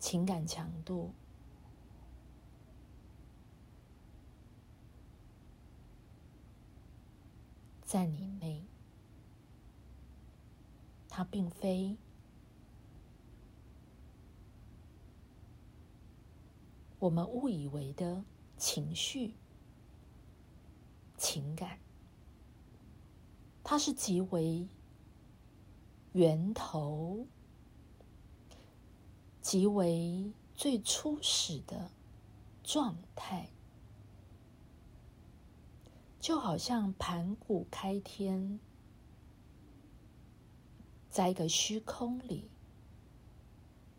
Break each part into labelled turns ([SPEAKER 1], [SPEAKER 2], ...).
[SPEAKER 1] 情感强度，在你内，它并非我们误以为的情绪、情感，它是极为源头。即为最初始的状态，就好像盘古开天，在一个虚空里，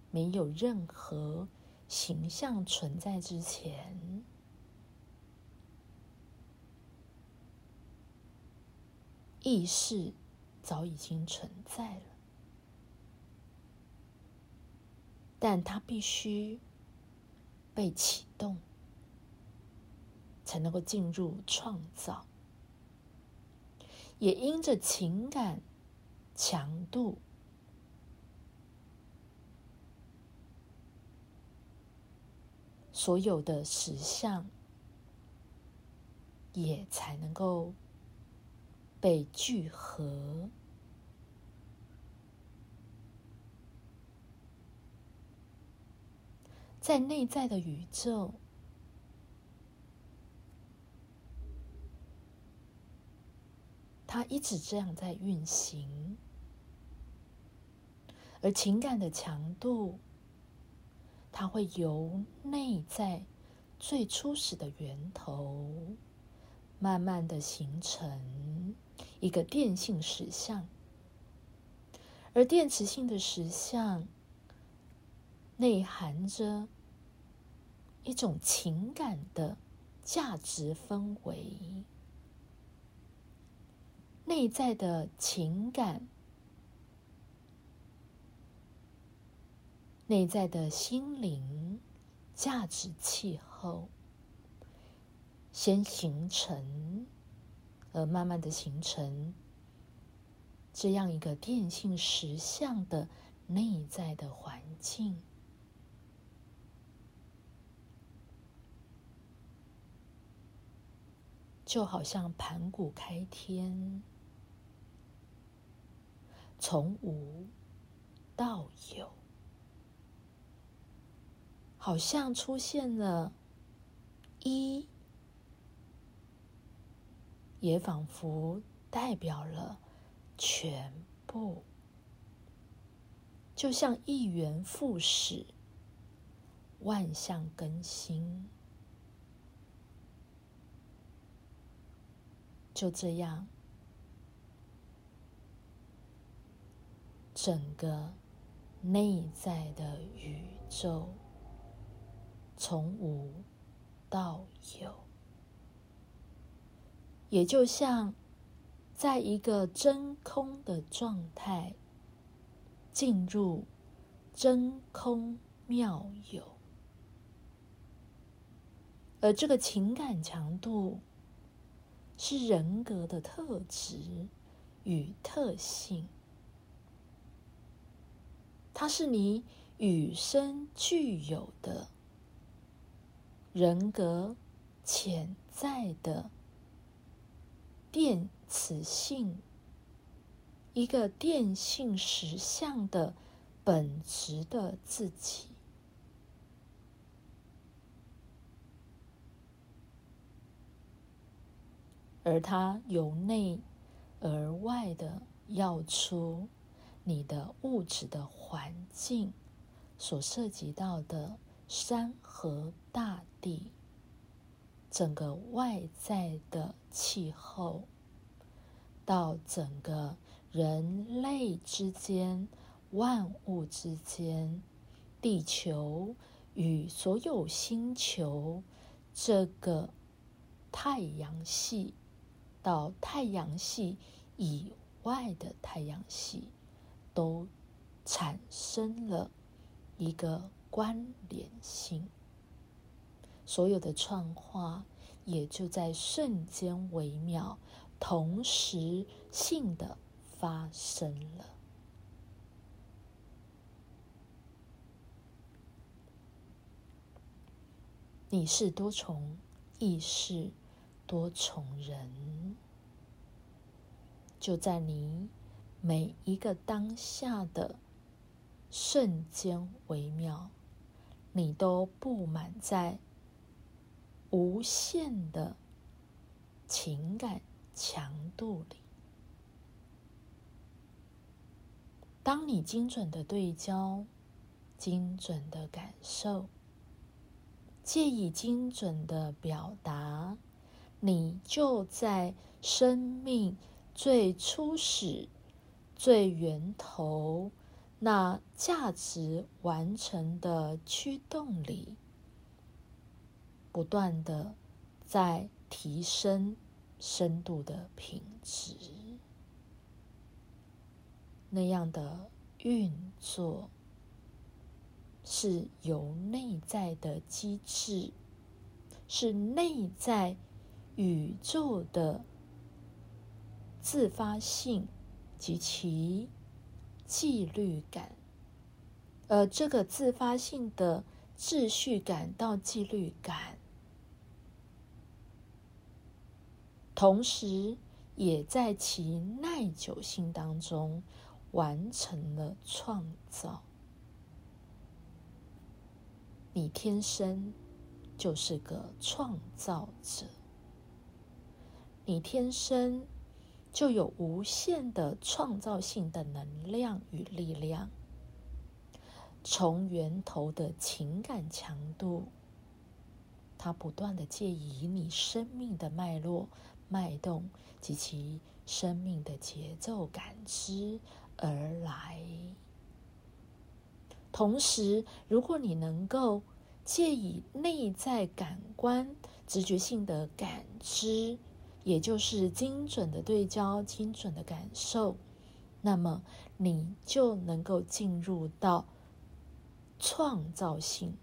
[SPEAKER 1] 没有任何形象存在之前，意识早已经存在了。但它必须被启动，才能够进入创造。也因着情感强度，所有的实相也才能够被聚合。在内在的宇宙，它一直这样在运行，而情感的强度，它会由内在最初始的源头，慢慢的形成一个电性实相，而电磁性的实相。内含着一种情感的价值氛围，内在的情感，内在的心灵价值气候，先形成，而慢慢的形成这样一个电性实相的内在的环境。就好像盘古开天，从无到有，好像出现了一，也仿佛代表了全部，就像一元复始，万象更新。就这样，整个内在的宇宙从无到有，也就像在一个真空的状态进入真空妙有，而这个情感强度。是人格的特质与特性，它是你与生俱有的人格潜在的电磁性，一个电性实相的本质的自己。而它由内而外的要出你的物质的环境所涉及到的山河大地，整个外在的气候，到整个人类之间、万物之间、地球与所有星球这个太阳系。到太阳系以外的太阳系，都产生了一个关联性，所有的创化也就在瞬间微妙、同时性的发生了。你是多重意识、多重人，就在你每一个当下的瞬间微妙，你都布满在无限的情感强度里。当你精准的对焦，精准的感受。借以精准的表达，你就在生命最初始、最源头那价值完成的驱动里，不断的在提升深度的品质，那样的运作。是由内在的机制，是内在宇宙的自发性及其纪律感，而这个自发性的秩序感到纪律感，同时也在其耐久性当中完成了创造。你天生就是个创造者，你天生就有无限的创造性的能量与力量，从源头的情感强度，它不断的借以你生命的脉络、脉动及其生命的节奏感知而来。同时，如果你能够借以内在感官直觉性的感知，也就是精准的对焦、精准的感受，那么你就能够进入到创造性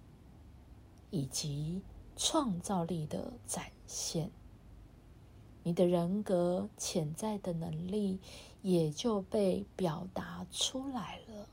[SPEAKER 1] 以及创造力的展现。你的人格潜在的能力也就被表达出来了。